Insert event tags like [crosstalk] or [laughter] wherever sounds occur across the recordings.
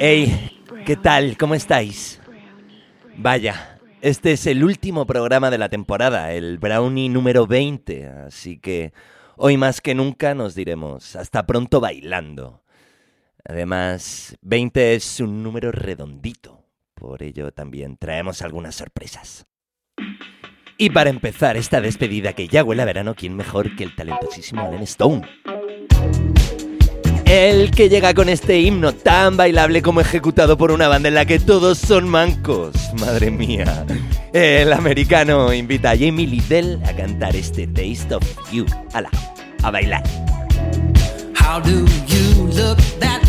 Hey, ¿qué tal? ¿Cómo estáis? Vaya, este es el último programa de la temporada, el Brownie número 20, así que hoy más que nunca nos diremos hasta pronto bailando. Además, 20 es un número redondito, por ello también traemos algunas sorpresas. Y para empezar esta despedida que ya huele a verano, ¿quién mejor que el talentosísimo Alan Stone? El que llega con este himno tan bailable como ejecutado por una banda en la que todos son mancos. Madre mía. El americano invita a Jamie Liddell a cantar este Taste of You. ¡Hala! A bailar. How do you look that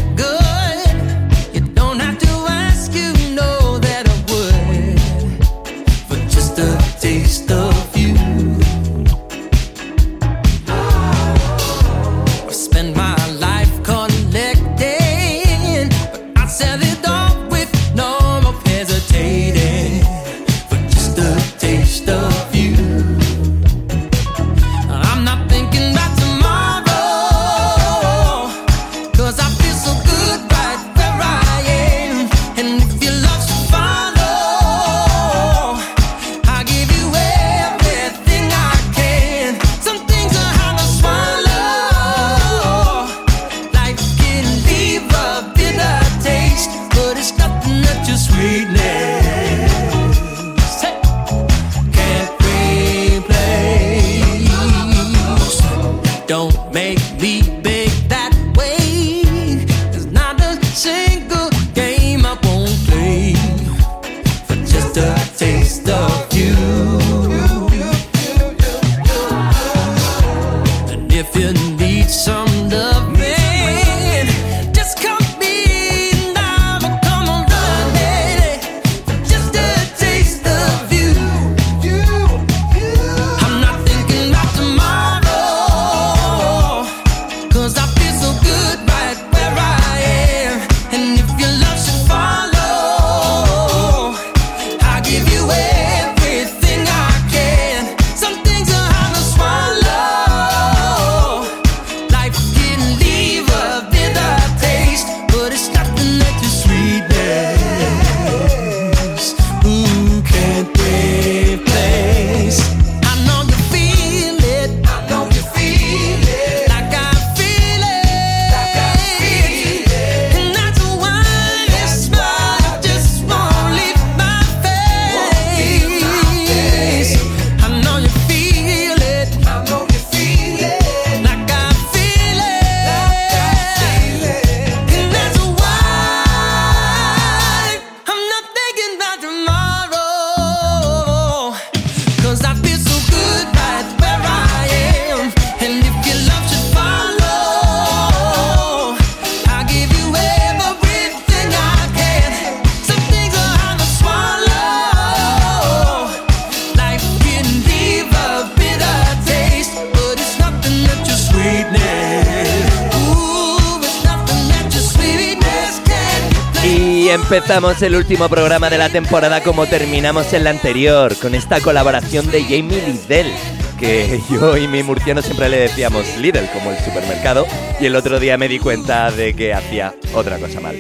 Y empezamos el último programa de la temporada como terminamos en la anterior, con esta colaboración de Jamie Liddell, que [laughs] yo y mi murciano siempre le decíamos Lidl como el supermercado, y el otro día me di cuenta de que hacía otra cosa mal.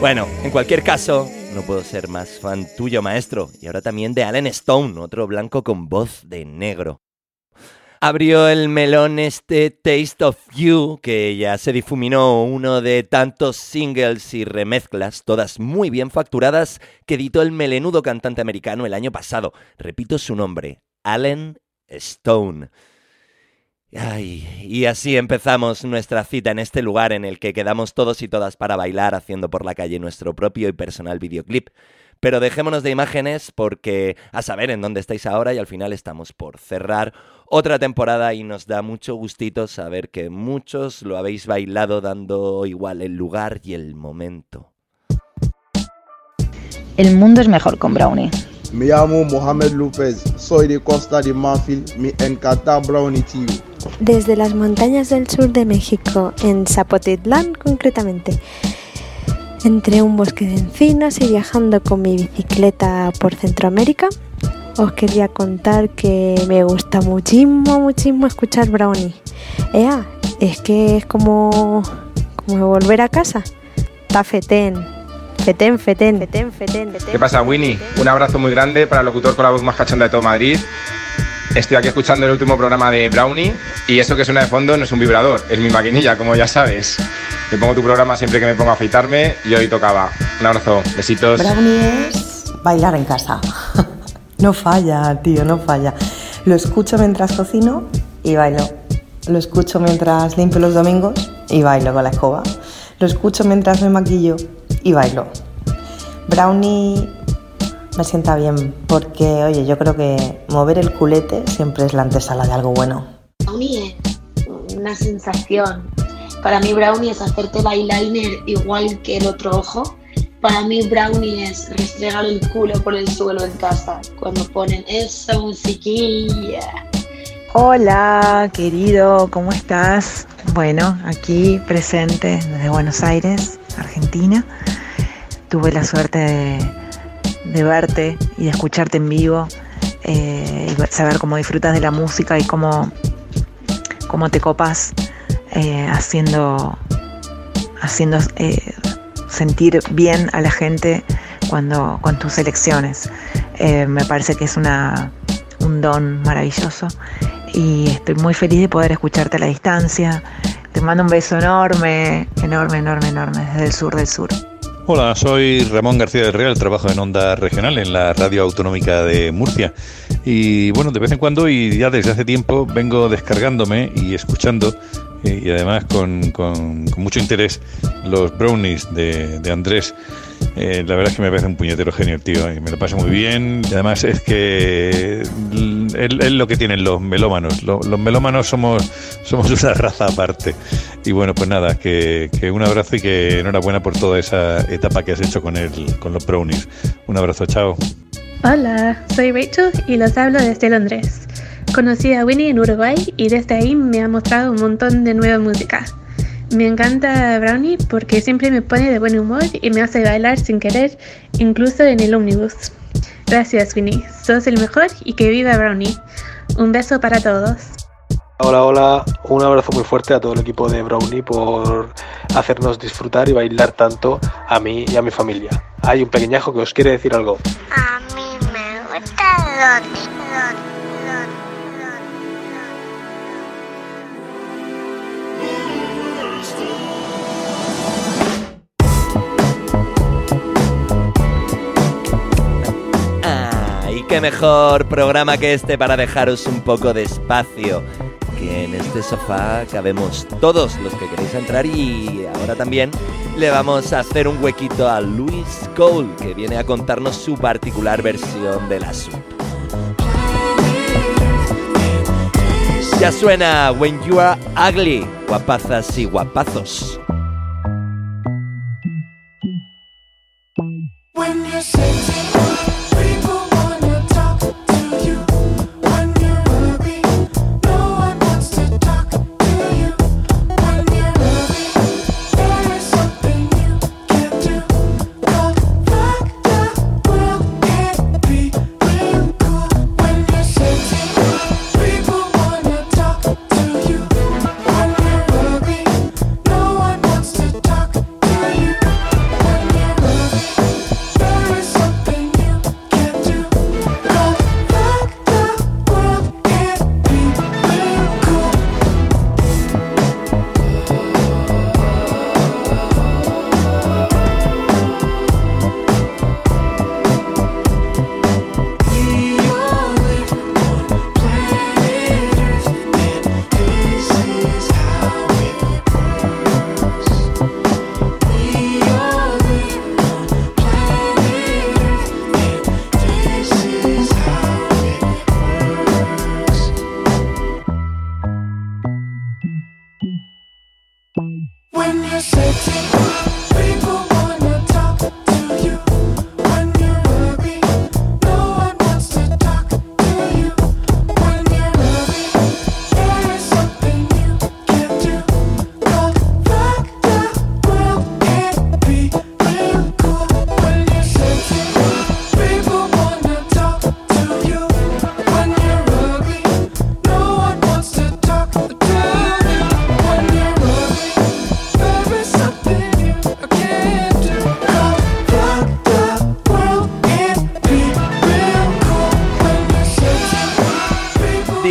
Bueno, en cualquier caso, no puedo ser más fan tuyo, maestro, y ahora también de Alan Stone, otro blanco con voz de negro. Abrió el melón este Taste of You, que ya se difuminó uno de tantos singles y remezclas, todas muy bien facturadas, que editó el melenudo cantante americano el año pasado. Repito su nombre, Alan Stone. Ay, y así empezamos nuestra cita en este lugar en el que quedamos todos y todas para bailar haciendo por la calle nuestro propio y personal videoclip. Pero dejémonos de imágenes porque a saber en dónde estáis ahora y al final estamos por cerrar otra temporada y nos da mucho gustito saber que muchos lo habéis bailado dando igual el lugar y el momento. El mundo es mejor con Brownie. Me llamo Mohamed López, soy de Costa de Marfil, me encanta Brownie TV. Desde las montañas del sur de México, en Zapotitlán concretamente. Entre un bosque de encinas y viajando con mi bicicleta por Centroamérica, os quería contar que me gusta muchísimo, muchísimo escuchar Brownie. Ea, es que es como, como volver a casa. está Feten. Feten, Feten, Feten, Feten, Feten. ¿Qué pasa, Winnie? Un abrazo muy grande para el locutor con la voz más cachonda de todo Madrid. Estoy aquí escuchando el último programa de Brownie y eso que suena de fondo no es un vibrador, es mi maquinilla, como ya sabes. Me pongo tu programa siempre que me pongo a afeitarme y hoy tocaba. Un abrazo, besitos. Brownie es bailar en casa. [laughs] no falla, tío, no falla. Lo escucho mientras cocino y bailo. Lo escucho mientras limpio los domingos y bailo con la escoba. Lo escucho mientras me maquillo y bailo. Brownie me sienta bien porque, oye, yo creo que mover el culete siempre es la antesala de algo bueno. Brownie es una sensación. Para mí brownie es hacerte el eyeliner igual que el otro ojo. Para mí brownie es restregar el culo por el suelo en casa cuando ponen esa musiquilla. Hola, querido, ¿cómo estás? Bueno, aquí presente desde Buenos Aires, Argentina. Tuve la suerte de, de verte y de escucharte en vivo eh, y saber cómo disfrutas de la música y cómo, cómo te copas eh, haciendo, haciendo eh, sentir bien a la gente cuando, con tus elecciones. Me parece que es una, un don maravilloso y estoy muy feliz de poder escucharte a la distancia. Te mando un beso enorme, enorme, enorme, enorme, desde el sur del sur. Hola, soy Ramón García del Real, trabajo en Onda Regional en la Radio Autonómica de Murcia. Y bueno, de vez en cuando y ya desde hace tiempo vengo descargándome y escuchando eh, y además con, con- mucho interés los brownies de, de Andrés. Eh, la verdad es que me parece un puñetero genio tío y me lo pasa muy bien. Además es que es lo que tienen los melómanos. Lo- los melómanos somos, somos una raza aparte. Y bueno, pues nada, que, que un abrazo y que enhorabuena por toda esa etapa que has hecho con, el, con los brownies. Un abrazo, chao. Hola, soy Rachel y los hablo desde Londres. Conocí a Winnie en Uruguay y desde ahí me ha mostrado un montón de nueva música. Me encanta Brownie porque siempre me pone de buen humor y me hace bailar sin querer, incluso en el ómnibus. Gracias Winnie, sos el mejor y que viva Brownie. Un beso para todos. Hola, hola, un abrazo muy fuerte a todo el equipo de Brownie por hacernos disfrutar y bailar tanto a mí y a mi familia. Hay un pequeñajo que os quiere decir algo. A mí me gusta Loti. Qué mejor programa que este para dejaros un poco de espacio. Que en este sofá cabemos todos los que queréis entrar y ahora también le vamos a hacer un huequito a Luis Cole que viene a contarnos su particular versión del asunto. Ya suena When You Are Ugly, guapazas y guapazos.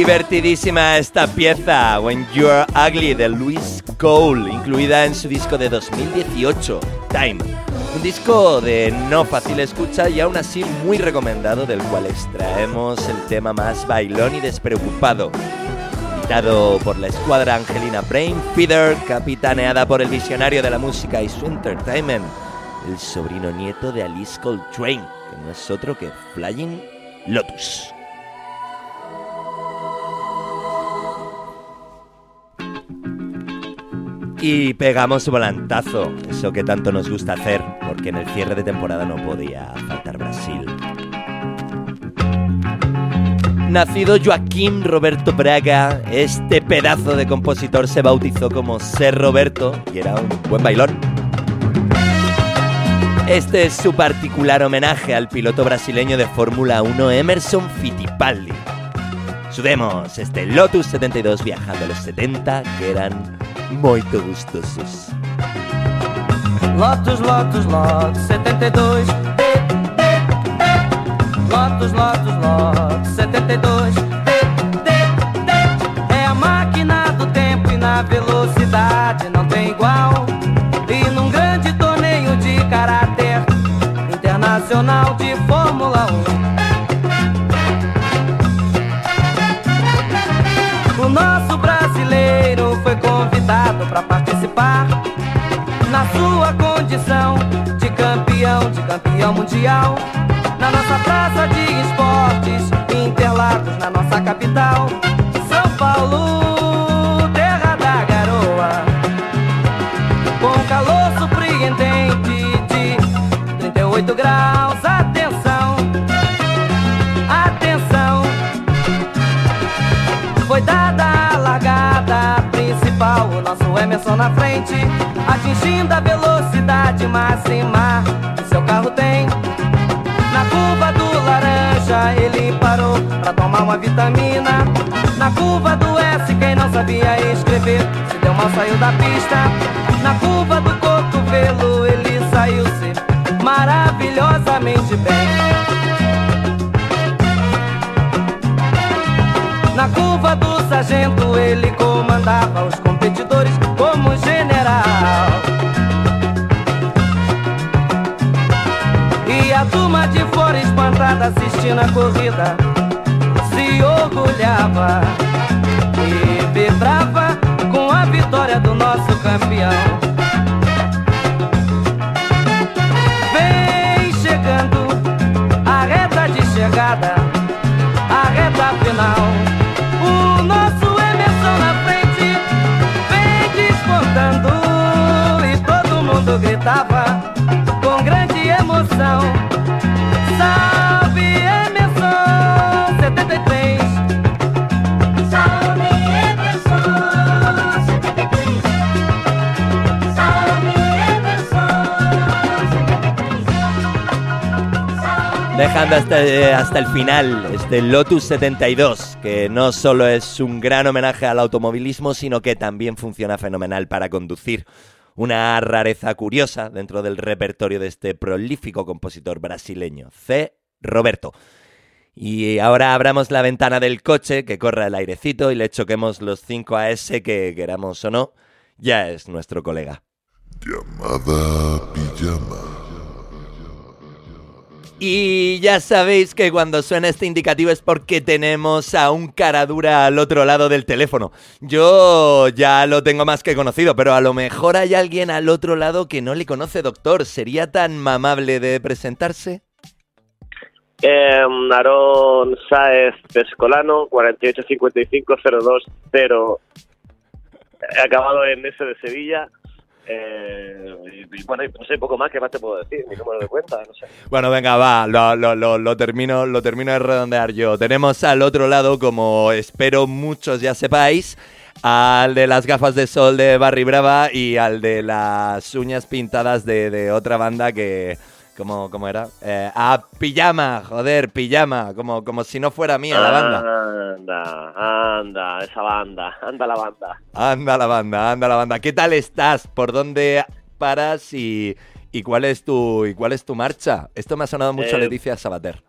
Divertidísima esta pieza, When You're Ugly, de Luis Cole, incluida en su disco de 2018, Time. Un disco de no fácil escucha y aún así muy recomendado, del cual extraemos el tema más bailón y despreocupado. Editado por la escuadra Angelina Brain Feeder, capitaneada por el visionario de la música y su entertainment, el sobrino nieto de Alice Coltrane, que no es otro que Flying Lotus. Y pegamos volantazo, eso que tanto nos gusta hacer, porque en el cierre de temporada no podía faltar Brasil. Nacido Joaquín Roberto Braga, este pedazo de compositor se bautizó como Ser Roberto y era un buen bailón. Este es su particular homenaje al piloto brasileño de Fórmula 1 Emerson Fittipaldi. Subemos este Lotus 72 viajando a los 70 que eran muy gustosos. Lotus, Lotus, Lotus 72. Lotus, Lotus, Lotus 72. É a máquina do tempo e na velocidade não tem igual. Participar na sua condição de campeão, de campeão mundial. Na nossa praça de esportes, Interlagos, na nossa capital, São Paulo, terra da garoa. Com calor surpreendente de 38 graus, Emerson na frente, atingindo a velocidade máxima que seu carro tem. Na curva do laranja ele parou pra tomar uma vitamina. Na curva do S quem não sabia escrever se deu mal saiu da pista. Na curva do cotovelo ele saiu-se espantada assistindo a corrida se orgulhava e vibrava com a vitória do nosso campeão. Vem chegando a reta de chegada, a reta final. O nosso Emerson na frente vem despontando e todo mundo gritava com grande emoção. Dejando hasta, eh, hasta el final este Lotus 72, que no solo es un gran homenaje al automovilismo, sino que también funciona fenomenal para conducir. Una rareza curiosa dentro del repertorio de este prolífico compositor brasileño, C. Roberto. Y ahora abramos la ventana del coche, que corra el airecito y le choquemos los 5 a ese que, queramos o no, ya es nuestro colega. Llamada pijama. Y ya sabéis que cuando suena este indicativo es porque tenemos a un cara dura al otro lado del teléfono. Yo ya lo tengo más que conocido, pero a lo mejor hay alguien al otro lado que no le conoce, doctor. ¿Sería tan mamable de presentarse? Eh, Aarón Sáez Pescolano, 4855-020, acabado en S de Sevilla. Eh, y, bueno, no sé, poco más, ¿qué más te puedo decir? Mi número de cuenta, no sé. Bueno, venga, va, lo, lo, lo, termino, lo termino de redondear yo. Tenemos al otro lado, como espero muchos ya sepáis, al de las gafas de sol de Barry Brava y al de las uñas pintadas de otra banda que... ¿Cómo, cómo era? Eh, ah, Pijama, joder, Pijama, como, como si no fuera mía la banda. Anda, anda, esa banda, anda la banda. Anda la banda, anda la banda. ¿Qué tal estás? ¿Por dónde paras y, y cuál es tu y cuál es tu marcha? Esto me ha sonado mucho a Eh, Leticia Sabater.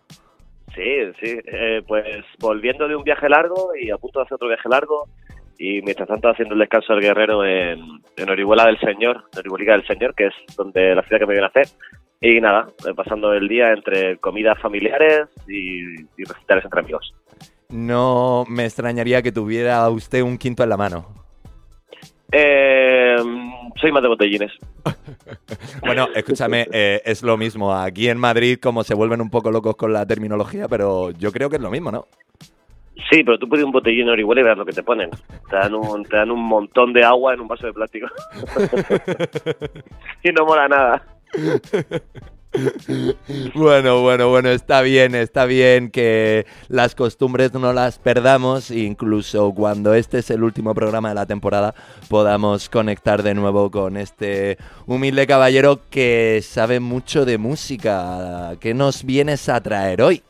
Sí, sí. Eh, pues volviendo de un viaje largo y a punto de hacer otro viaje largo y mientras tanto haciendo el descanso del guerrero en, en Orihuela del Señor, en Orihuelica del Señor, que es donde la ciudad que me viene a hacer. Y nada, eh, pasando el día entre comidas familiares y, y recitales entre amigos. No me extrañaría que tuviera usted un quinto en la mano. Eh, soy más de botellines. [laughs] Bueno, escúchame, eh, es lo mismo. Aquí en Madrid, como se vuelven un poco locos con la terminología, pero yo creo que es lo mismo, ¿no? Sí, pero tú pides un botellín en Orihuela y verás lo que te ponen. Te dan un, te dan un montón de agua en un vaso de plástico. [laughs] y no mola nada. Bueno, bueno, bueno, está bien, está bien que las costumbres no las perdamos, incluso cuando este es el último programa de la temporada podamos conectar de nuevo con este humilde caballero que sabe mucho de música. ¿Qué nos vienes a traer hoy?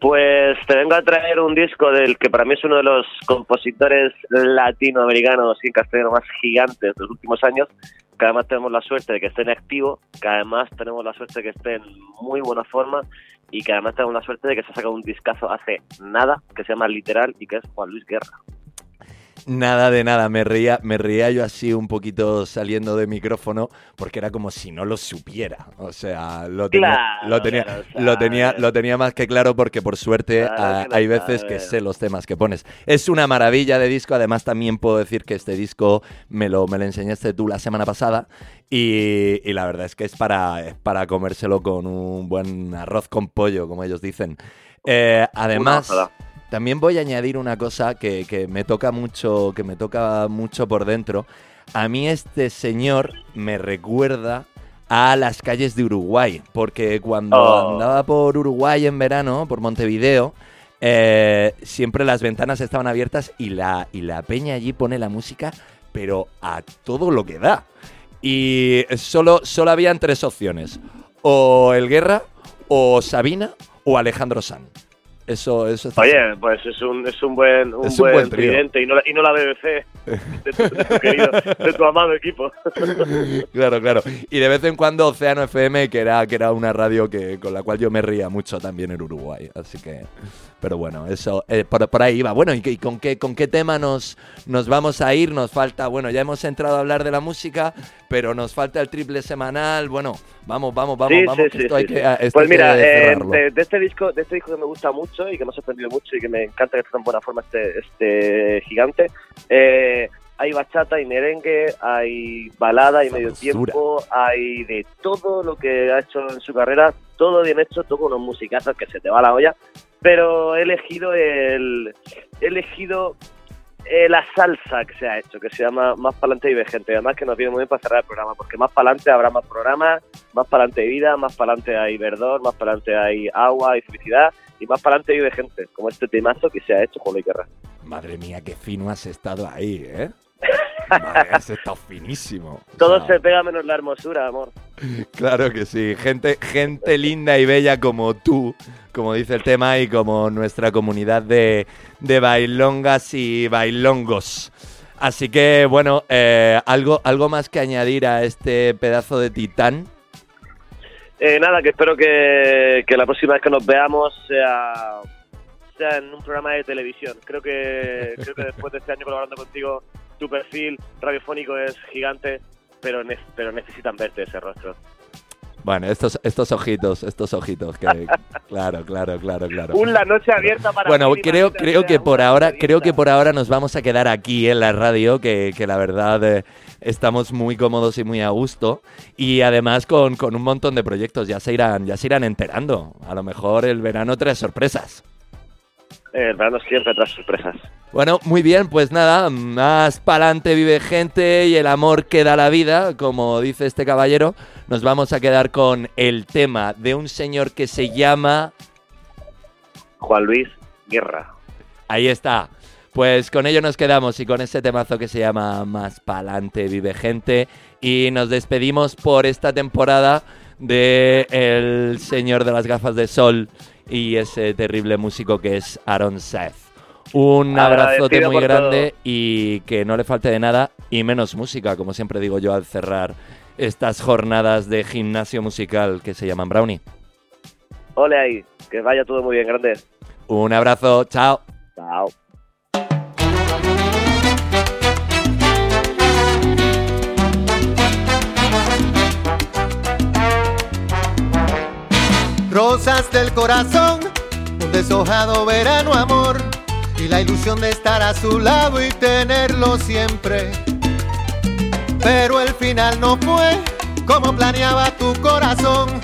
Pues te vengo a traer un disco del que para mí es uno de los compositores latinoamericanos y castellano más gigantes de los últimos años, que además tenemos la suerte de que esté en activo, que además tenemos la suerte de que esté en muy buena forma y que además tenemos la suerte de que se ha sacado un discazo hace nada, que se llama Literal y que es Juan Luis Guerra. Nada de nada, me reía, me reía yo así un poquito saliendo de micrófono porque era como si no lo supiera. O sea, lo tenía, Claro, lo tenía, lo tenía, lo tenía más que claro porque por suerte Claro ah, hay veces que sé los temas que pones. Es una maravilla de disco, además también puedo decir que este disco me lo, me lo enseñaste tú la semana pasada y, y la verdad es que es para, es para comérselo con un buen arroz con pollo, como ellos dicen. Eh, además. También voy a añadir una cosa que, que me toca mucho, que me toca mucho por dentro. A mí este señor me recuerda a las calles de Uruguay, porque cuando Oh. andaba por Uruguay en verano, por Montevideo, eh, siempre las ventanas estaban abiertas y la, y la peña allí pone la música, pero a todo lo que da. Y solo, solo habían tres opciones, o El Guerra, o Sabina, o Alejandro San. Eso, eso está Oye, pues es un, es un buen, un Es un buen, tridente y no, la, y no la BBC de tu, de tu querido, de tu amado equipo. [laughs] claro, claro. Y de vez en cuando Océano FM, que era, que era una radio que, con la cual yo me ría mucho también en Uruguay. Así que. Pero bueno, eso. eh, por, por ahí iba. Bueno, ¿y, y con, qué, con qué tema nos, nos vamos a ir? Nos falta. Bueno, ya hemos entrado a hablar de la música, pero nos falta el triple semanal. Bueno, vamos, vamos, vamos, Sí, vamos. sí, que sí, esto hay que- ah, esto Pues hay que mira, eh, de, de este disco, de este disco que me gusta mucho y que me ha sorprendido mucho y que me encanta que esté en buena forma este, este gigante, eh, hay bachata, hay merengue, hay balada, hay medio tiempo, hay de todo lo que ha hecho en su carrera, todo bien hecho, todo con unos musicazos que se te va la olla, pero he elegido el, he elegido eh, la salsa que se ha hecho, que se llama Más Pa'lante y Gente. Además que nos viene muy bien para cerrar el programa, porque más pa'lante habrá más programas, más pa'lante hay vida, más pa'lante hay verdor, más pa'lante hay agua y felicidad, y más pa'lante vive gente, como este temazo que se ha hecho Luis Guerra. Madre mía, qué fino has estado ahí, ¿eh? Madre, has [laughs] estado finísimo. Todo se pega menos la hermosura, amor. Claro que sí, gente, gente linda y bella como tú, como dice el tema, y como nuestra comunidad de, de bailongas y bailongos. Así que, bueno, eh, algo, algo más que añadir a este pedazo de titán. Eh, nada, que espero que, que la próxima vez que nos veamos sea, sea en un programa de televisión. Creo que, creo que después de este año colaborando contigo, tu perfil radiofónico es gigante, pero, ne- pero necesitan verte ese rostro. Bueno, estos, estos ojitos, estos ojitos, que [laughs] claro, claro, claro, claro. Un la noche abierta para Bueno, creo, creo que por una ahora, creo que por ahora nos vamos a quedar aquí en la radio, que, que la verdad eh, estamos muy cómodos y muy a gusto. Y además con, con un montón de proyectos, ya se irán, ya se irán enterando. A lo mejor el verano trae sorpresas. Eh, El verano siempre tras sorpresas. Bueno, muy bien, pues nada, más pa'lante vive gente y el amor que da la vida, como dice este caballero. Nos vamos a quedar con el tema de un señor que se llama... Juan Luis Guerra. Ahí está. Pues con ello nos quedamos y con ese temazo que se llama Más pa'lante vive gente. Y nos despedimos por esta temporada de El Señor de las Gafas de Sol y ese terrible músico que es Aaron Seth. Un abrazote muy grande y que no le falte de nada y menos música, como siempre digo yo al cerrar estas jornadas de gimnasio musical que se llaman Brownie. Ole ahí. Que vaya todo muy bien, grande. Un abrazo, chao. Chao. Rosas del corazón, un deshojado verano amor y la ilusión de estar a su lado y tenerlo siempre. Pero el final no fue como planeaba tu corazón.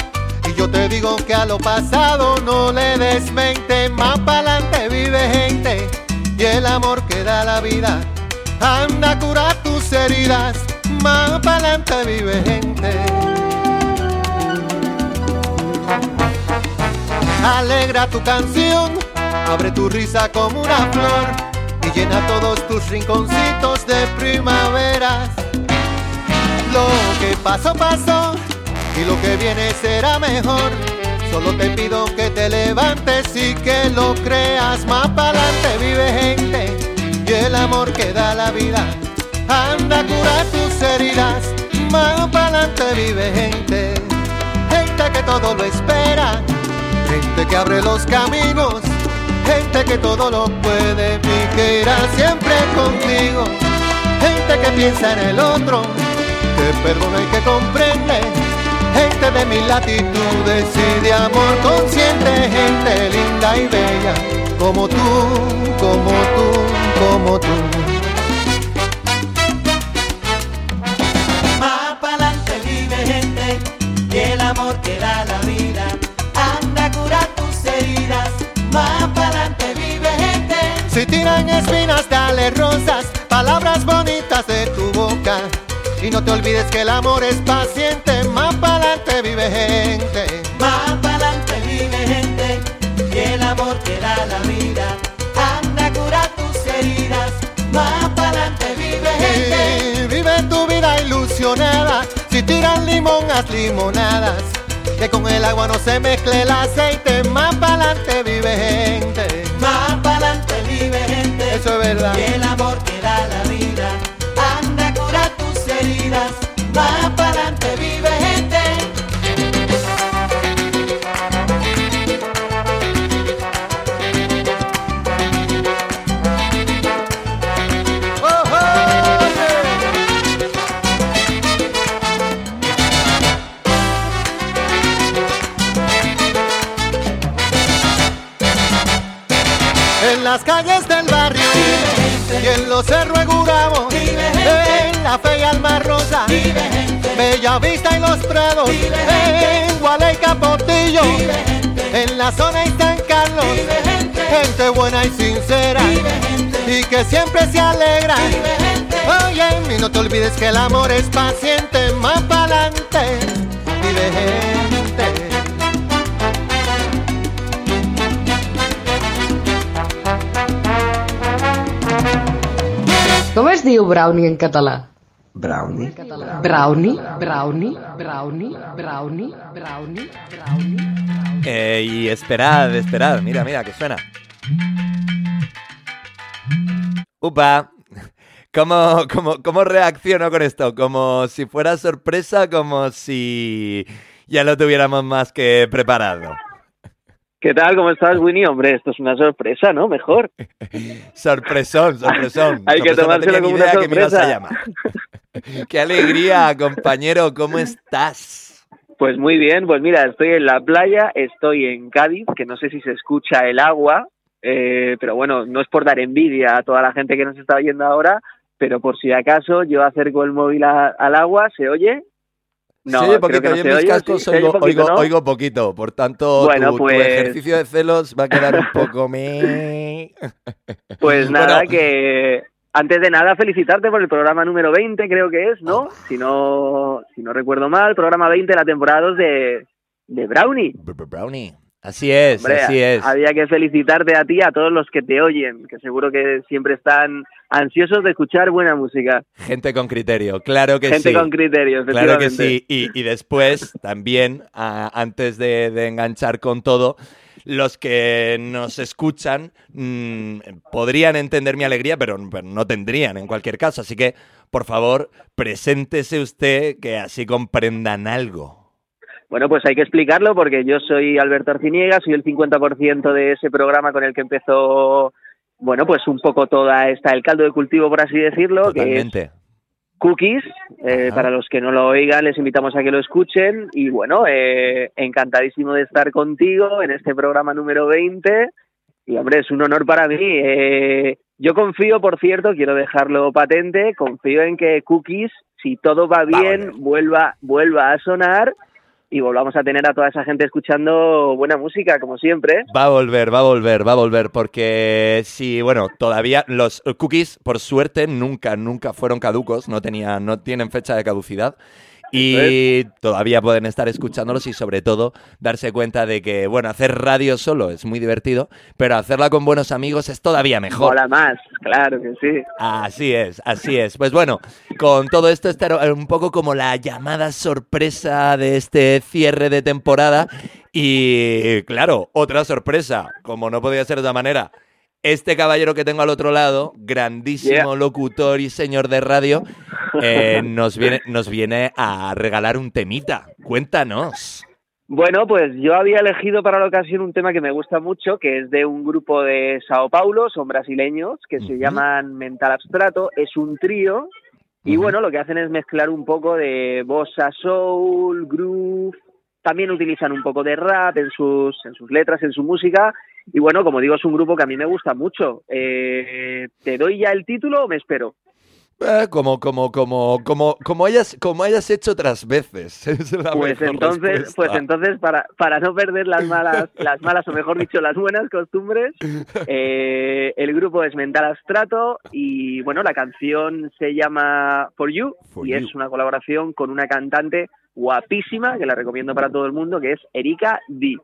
Y yo te digo que a lo pasado no le des mente, más pa'lante vive gente y el amor que da la vida. Anda a curar tus heridas, más pa'lante vive gente. Alegra tu canción, abre tu risa como una flor y llena todos tus rinconcitos de primaveras. Lo que pasó, pasó y lo que viene será mejor. Solo te pido que te levantes y que lo creas. Más pa'lante vive gente y el amor que da la vida. Anda a tus heridas. Más pa'lante vive gente, gente que todo lo espera gente que abre los caminos, gente que todo lo puede y que irá siempre contigo, gente que piensa en el otro, que perdona y que comprende, gente de mil latitudes y de amor consciente, gente linda y bella, como tú, como tú, como tú. Más pa'lante vive gente y el amor que da la vida. Tiran espinas, dale rosas, palabras bonitas de tu boca. Y no te olvides que el amor es paciente, más pa'lante vive gente. Más pa'lante vive gente y el amor que da la vida. Anda a curar tus heridas. Más pa'lante vive gente. Y vive tu vida ilusionada, si tiran limón, haz limonadas. Que con el agua no se mezcle el aceite, más pa'lante vive gente. Más pa'lante vive gente. Eso es verdad. Los Prados, en Guale y Capotillo, en la zona y San Carlos, gente buena y sincera. Y que siempre se alegra. Oye, y no te olvides que el amor es paciente, más pa'lante. Vive gente. Com es diu brownie en català? Brownie. Brownie, brownie, brownie, brownie, brownie, brownie. Eh, y esperad, esperad, mira, mira, que suena. Upa, ¿Cómo, cómo, ¿Cómo reacciono con esto? Como si fuera sorpresa, como si ya lo tuviéramos más que preparado. ¿Qué tal? ¿Cómo estás, Winnie? Hombre, esto es una sorpresa, ¿no? Mejor. [laughs] Sorpresón, sorpresón. [laughs] Hay que Sorpresón, no tomárselo ni como una idea que me ibas a sorpresa. [laughs] [laughs] Qué alegría, compañero, ¿cómo estás? Pues muy bien, pues mira, estoy en la playa, estoy en Cádiz, que no sé si se escucha el agua, eh, pero bueno, no es por dar envidia a toda la gente que nos está oyendo ahora, pero por si acaso yo acerco el móvil a- al agua, ¿se oye? No, sí, creo porque que no yo se en mis oye, cascos sí, se oye oigo, poquito, oigo- ¿no? oigo poquito, por tanto Bueno, tu, tu pues- ejercicio de celos va a quedar un poco [laughs] me... Pues nada, Bueno. que antes de nada felicitarte por el programa número 20, creo que es, Ah. ¿no? Si no si no recuerdo mal, programa 20 de la temporada 2 de, de Brownie. Brownie. Así es, Hombre, así es. había que felicitarte a ti, a todos los que te oyen, que seguro que siempre están ansiosos de escuchar buena música. Gente con criterio, claro que Gente sí. con criterio, Claro que sí. Y, y después, también, a- antes de, de enganchar con todo, los que nos escuchan mm, podrían entender mi alegría, pero, pero no tendrían en cualquier caso. Así que, por favor, preséntese usted que así comprendan algo. Bueno, pues hay que explicarlo porque yo soy Alberto Arciniega, soy el 50% de ese programa con el que empezó, bueno, pues un poco toda esta, el caldo de cultivo, por así decirlo, que es Totalmente. Cookies. Eh, para los que no lo oigan, les invitamos a que lo escuchen. Y bueno, eh, encantadísimo de estar contigo en este programa número 20. Y hombre, es un honor para mí. Eh, yo confío, por cierto, quiero dejarlo patente, confío en que Cookies, si todo va bien, vuelva, vuelva a sonar y volvamos a tener a toda esa gente escuchando buena música, como siempre. Va a volver, va a volver, va a volver, porque sí, bueno, todavía los cookies, por suerte, nunca, nunca fueron caducos, no tenían, no tienen fecha de caducidad. Y todavía pueden estar escuchándolos y sobre todo darse cuenta de que, bueno, hacer radio solo es muy divertido, pero hacerla con buenos amigos es todavía mejor. Mola más, claro que sí. Así es, así es. Pues bueno, con todo esto, era un poco como la llamada sorpresa de este cierre de temporada. Y claro, otra sorpresa, como no podía ser de otra manera. Este caballero que tengo al otro lado, grandísimo Yeah. locutor y señor de radio, eh, [laughs] nos, viene, nos viene a regalar un temita. Cuéntanos. Bueno, pues yo había elegido para la ocasión un tema que me gusta mucho, que es de un grupo de Sao Paulo, son brasileños, que se llaman Mental Abstrato, es un trío, y bueno, lo que hacen es mezclar un poco de bossa soul, groove, también utilizan un poco de rap en sus, en sus letras, en su música, y bueno, como digo, es un grupo que a mí me gusta mucho. Eh, ¿Te doy ya el título o me espero? Eh, como, como, como, como, como, hayas, como hayas hecho otras veces. [laughs] Es la Pues entonces, respuesta. pues entonces para, para no perder las malas, [laughs] las malas o mejor dicho las buenas costumbres, eh, el grupo es Mental Abstrato y bueno la canción se llama For You For y You. es una colaboración con una cantante guapísima que la recomiendo para todo el mundo que es Erika D.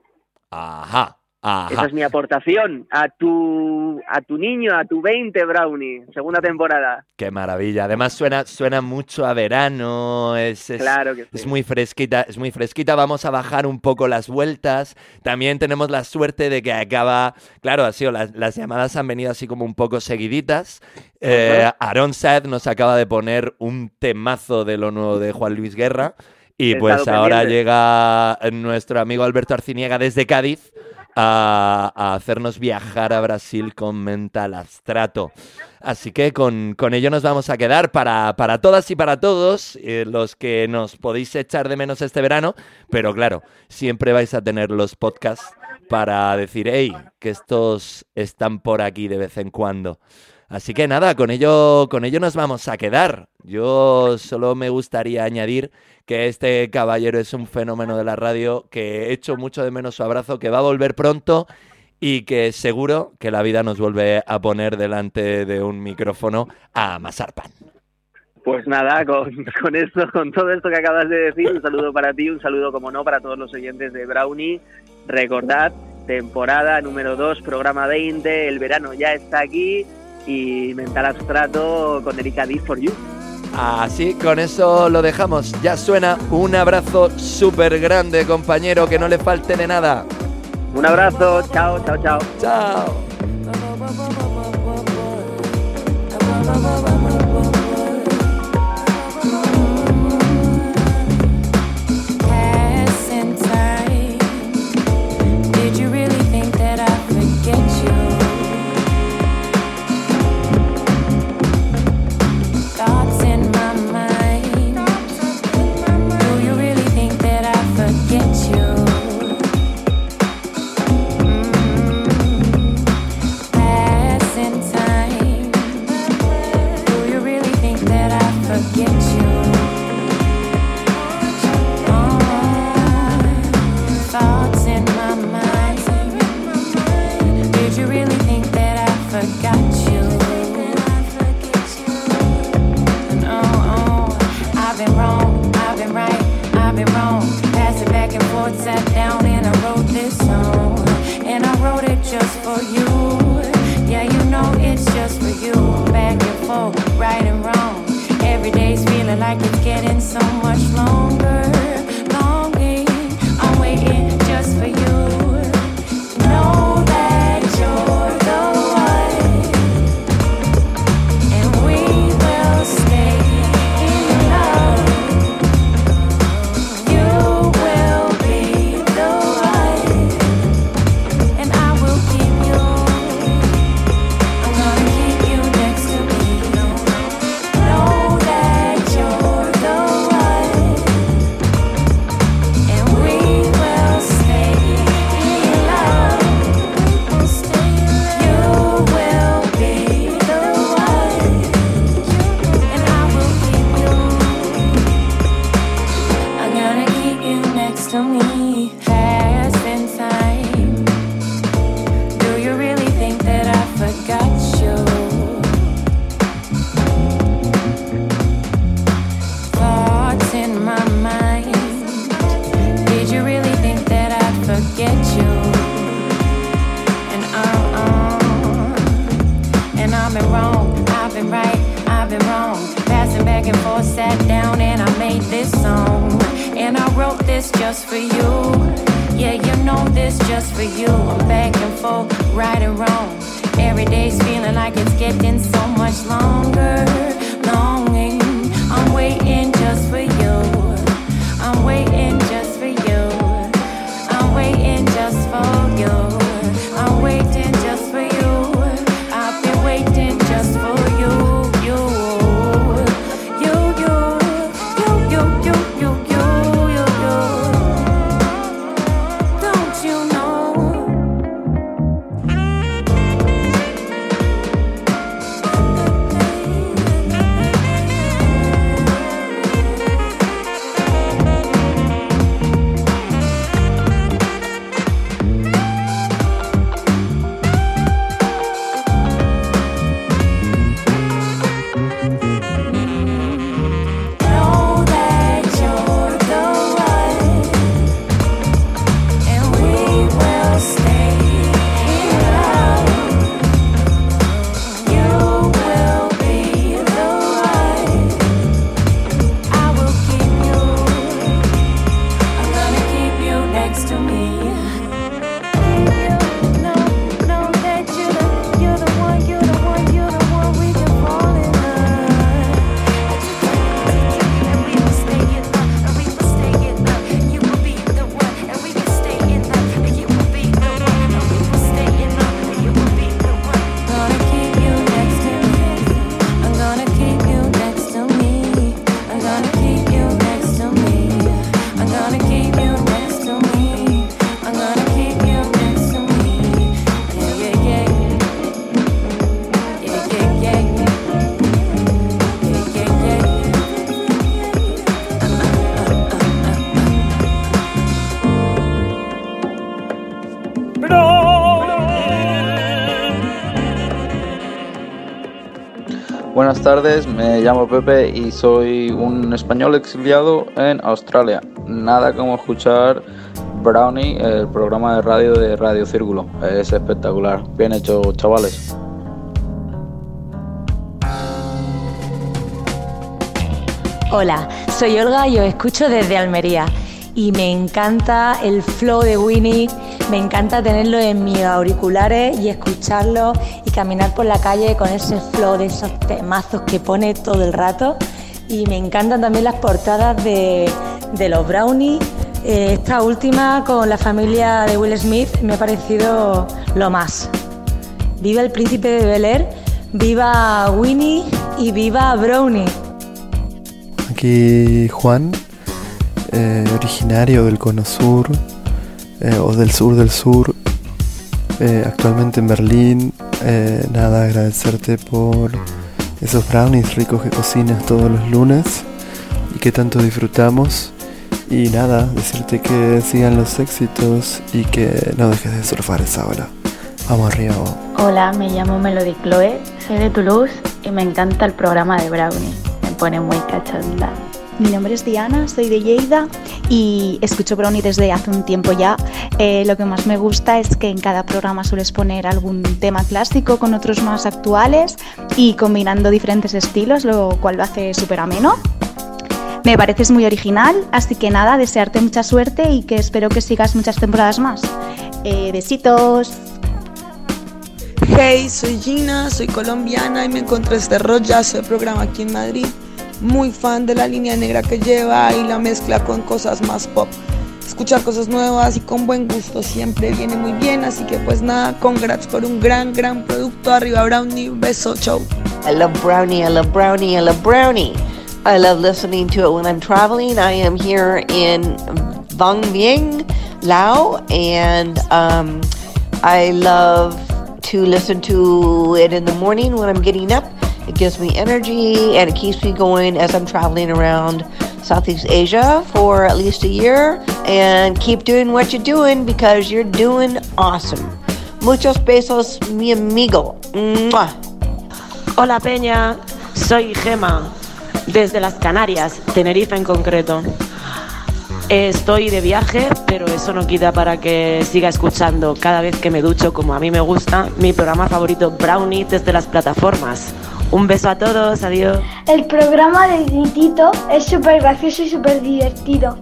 Ajá, ajá. Esa es mi aportación a tu a tu niño, a tu 20 Brownie, segunda temporada. Qué maravilla. Además suena, suena mucho a verano, es, es, Claro que sí. es muy fresquita, es muy fresquita. Vamos a bajar un poco las vueltas. También tenemos la suerte de que acaba, claro, ha sido las, las llamadas han venido así como un poco seguiditas. Eh. Aaron Saed nos acaba de poner un temazo de lo nuevo de Juan Luis Guerra. Y pues ahora pendiente. llega nuestro amigo Alberto Arciniega desde Cádiz a, a hacernos viajar a Brasil con Mental Abstrato. Así que con, con ello nos vamos a quedar para, para todas y para todos, eh, los que nos podéis echar de menos este verano, pero claro, siempre vais a tener los podcasts para decir, hey, que estos están por aquí de vez en cuando. Así que nada, con ello, con ello nos vamos a quedar. Yo solo me gustaría añadir que este caballero es un fenómeno de la radio, que echo mucho de menos su abrazo, que va a volver pronto y que seguro que la vida nos vuelve a poner delante de un micrófono a amasar pan. Pues nada, con, esto, con todo esto que acabas de decir, un saludo para ti, un saludo como no para todos los oyentes de Brownie. Recordad, temporada número 2, programa 20, el verano ya está aquí y Mental Abstrato con Erika D for You. Así, con eso lo dejamos. Ya suena un abrazo súper grande, compañero, que no le falte de nada. Un abrazo, chao, chao, chao. Chao. Sat down and I wrote this song. And I wrote it just for you. been right, I've been wrong. Passing back and forth, sat down and I made this song. And I wrote this just for you. Yeah, you know this just for you. I'm back and forth, right and wrong. Every day's feeling like it's getting so much longer. Longing, I'm waiting. Buenas tardes, me llamo Pepe y soy un español exiliado en Australia. Nada como escuchar Brownie, el programa de radio de Radio Círculo. Es espectacular. Bien hecho, chavales. Hola, soy Olga y os escucho desde Almería. Y me encanta el flow de Winnie, me encanta tenerlo en mis auriculares y escucharlo caminar por la calle con ese flow de esos temazos que pone todo el rato. Y me encantan también las portadas de, de los brownies. Eh, esta última con la familia de Will Smith me ha parecido lo más. Viva el príncipe de Bel Air, viva Winnie y viva Brownie. Aquí Juan, eh, originario del Cono Sur eh, o del sur del sur, actualmente en Berlín. Eh, nada, agradecerte por esos brownies ricos que cocinas todos los lunes y que tanto disfrutamos. Y nada, decirte que sigan los éxitos y que no dejes de surfar esa ola. Vamos arriba. Hola, me llamo Melody Chloe, soy de Toulouse y me encanta el programa de Brownie. Me pone muy cachonda. Mi nombre es Diana, soy de Lleida y escucho Brownie desde hace un tiempo ya. Eh, lo que más me gusta es que en cada programa sueles poner algún tema clásico con otros más actuales y combinando diferentes estilos, lo cual lo hace súper ameno. Me pareces muy original, así que nada, desearte mucha suerte y que espero que sigas muchas temporadas más. Eh, besitos. Hey, soy Gina, soy colombiana y me encontré este rollazo de programa aquí en Madrid. Muy fan de la línea negra que lleva y la mezcla con cosas más pop. Escuchar cosas nuevas y con buen gusto siempre viene muy bien, así que pues nada, congrats por un gran, gran producto. Arriba Brownie, beso, chau. I love brownie, I love brownie, I love brownie. I love listening to it when I'm traveling. I am here in Vang Vieng, Lao, and um, I love to listen to it in the morning when I'm getting up. Gives me energy and it keeps me going as I'm traveling around Southeast Asia for at least a year. And keep doing what you're doing because you're doing awesome. Muchos besos, mi amigo. Mua. Hola Peña, soy Gema, desde las Canarias, Tenerife en concreto. Estoy de viaje, pero eso no quita para que siga escuchando cada vez que me ducho, como a mí me gusta, mi programa favorito Brownie desde las plataformas. Un beso a todos, adiós. El programa del gritito es súper gracioso y súper divertido.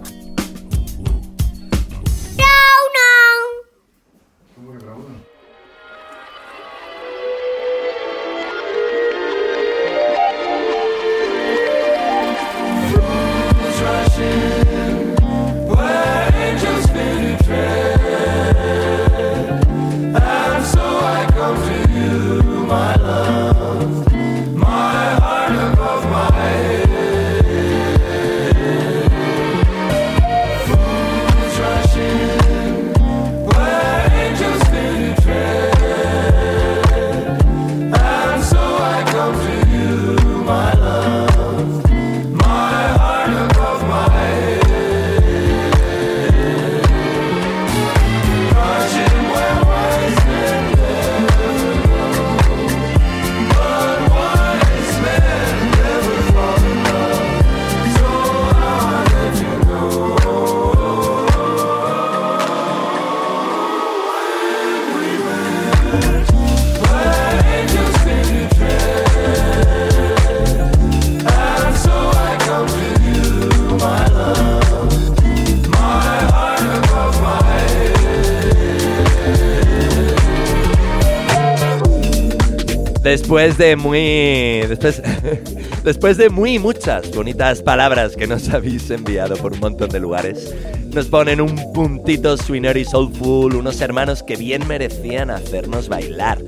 Después de muy. Después, [laughs] después de muy muchas bonitas palabras que nos [laughs] habéis enviado por un montón de lugares, nos ponen un puntito swinner y soulful, unos hermanos que bien merecían hacernos bailar.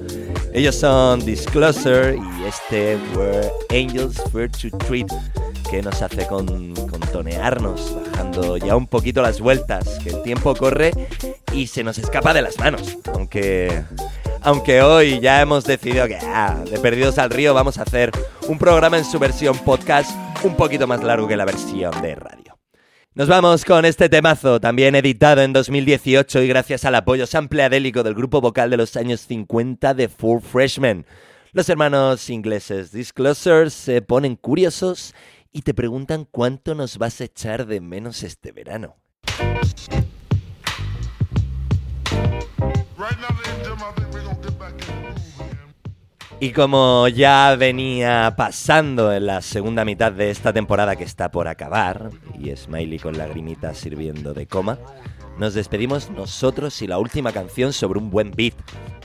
Ellos son Disclosure y este Where Angels Fear to Treat, que nos hace con, contonearnos, bajando ya un poquito las vueltas, que el tiempo corre y se nos escapa de las manos, aunque aunque hoy ya hemos decidido que ah, de Perdidos al Río vamos a hacer un programa en su versión podcast un poquito más largo que la versión de radio. Nos vamos con este temazo, también editado en 2018 y gracias al apoyo sampleadélico del grupo vocal de los años 50 de Four Freshmen. Los hermanos ingleses Disclosures se ponen curiosos y te preguntan cuánto nos vas a echar de menos este verano. Y como ya venía pasando en la segunda mitad de esta temporada que está por acabar, y Smiley con lagrimitas sirviendo de coma, nos despedimos nosotros y la última canción sobre un buen beat.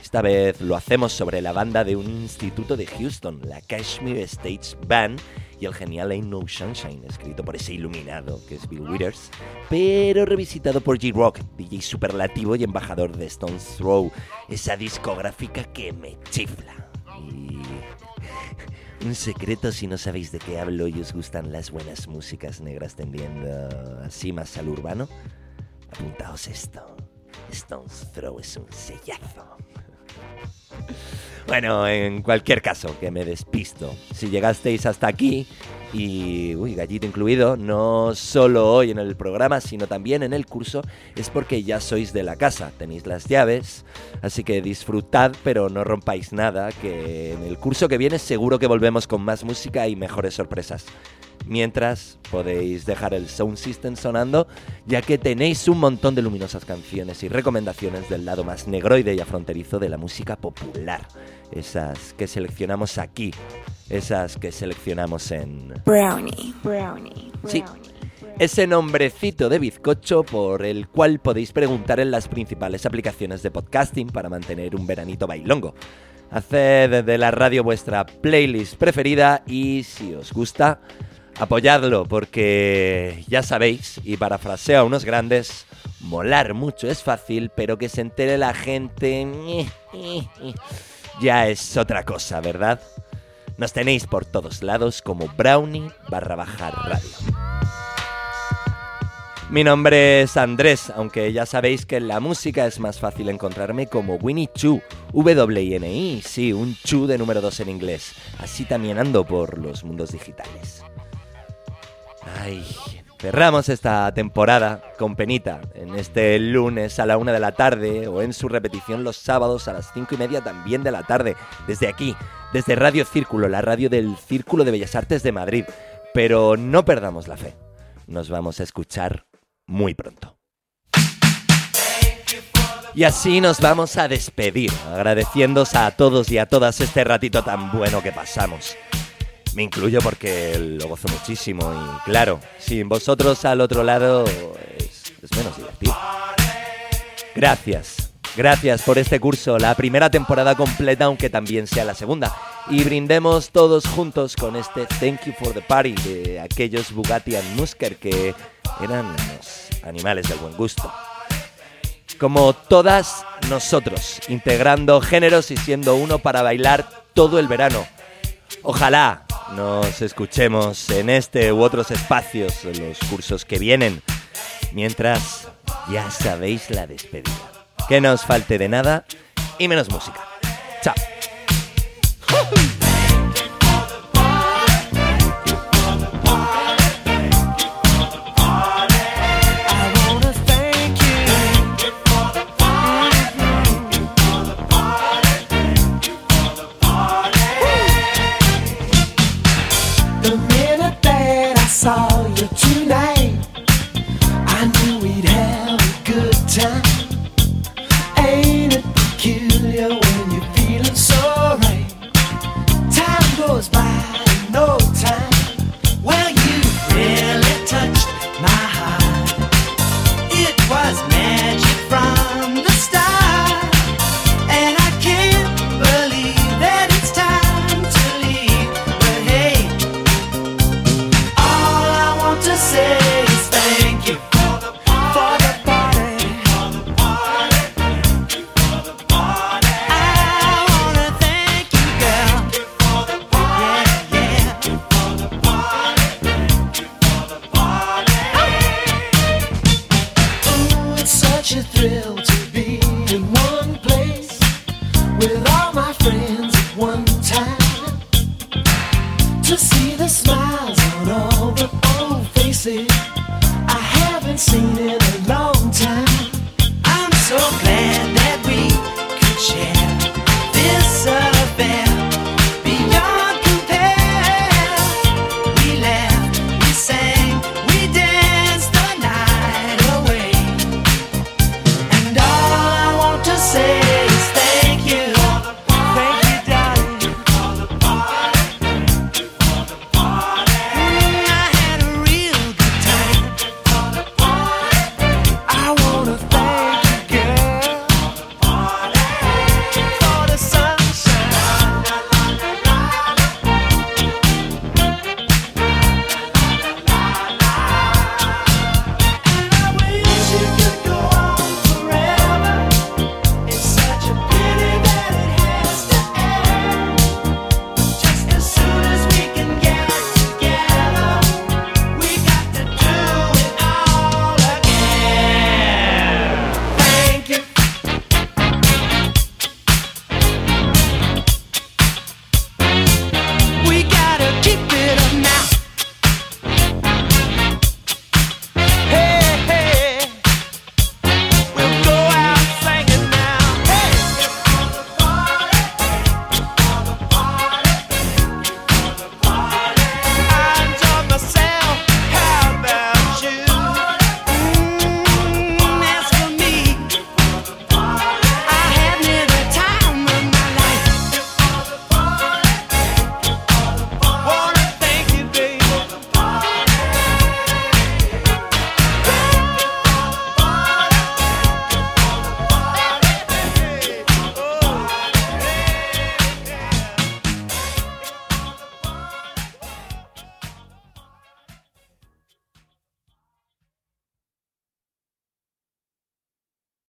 Esta vez lo hacemos sobre la banda de un instituto de Houston, la Kashmir Stage Band, y el genial Ain't No Sunshine, escrito por ese iluminado que es Bill Withers, pero revisitado por G-Rock, DJ superlativo y embajador de Stone's Throw, esa discográfica que me chifla. Un secreto si no sabéis de qué hablo y os gustan las buenas músicas negras tendiendo así más al urbano, apuntaos esto. Stone's Throw es un sellazo. Bueno, en cualquier caso, que me despisto. Si llegasteis hasta aquí, y, uy, gallito incluido, no solo hoy en el programa, sino también en el curso, es porque ya sois de la casa, tenéis las llaves, así que disfrutad, pero no rompáis nada, que en el curso que viene seguro que volvemos con más música y mejores sorpresas. Mientras podéis dejar el sound system sonando, ya que tenéis un montón de luminosas canciones y recomendaciones del lado más negroide y afronterizo de la música popular. Esas que seleccionamos aquí, esas que seleccionamos en... Brownie, brownie, Sí, ese nombrecito de bizcocho por el cual podéis preguntar en las principales aplicaciones de podcasting para mantener un veranito bailongo. Haced de la radio vuestra playlist preferida y si os gusta, apoyadlo porque ya sabéis, y parafraseo a unos grandes, molar mucho es fácil, pero que se entere la gente [laughs] ya es otra cosa, ¿verdad? Nos tenéis por todos lados como Brownie barra bajar radio. Mi nombre es Andrés, aunque ya sabéis que en la música es más fácil encontrarme como Winnie Chu, W-I-N-I, sí, un Chu de número 2 en inglés. Así también ando por los mundos digitales. Ay, cerramos esta temporada con penita, en este lunes a la una de la tarde o en su repetición los sábados a las cinco y media también de la tarde, desde aquí, desde Radio Círculo, la radio del Círculo de Bellas Artes de Madrid. Pero no perdamos la fe, nos vamos a escuchar muy pronto. Y así nos vamos a despedir, agradeciéndos a todos y a todas este ratito tan bueno que pasamos. Me incluyo porque lo gozo muchísimo y claro, sin vosotros al otro lado es, menos divertido. Gracias, gracias por este curso, la primera temporada completa aunque también sea la segunda. Y brindemos todos juntos con este Thank You for the Party de aquellos Bugatti and Musker que eran unos animales del buen gusto. Como todas nosotros, integrando géneros y siendo uno para bailar todo el verano. Ojalá nos escuchemos en este u otros espacios en los cursos que vienen. Mientras, ya sabéis la despedida. Que no os falte de nada y menos música. Chao.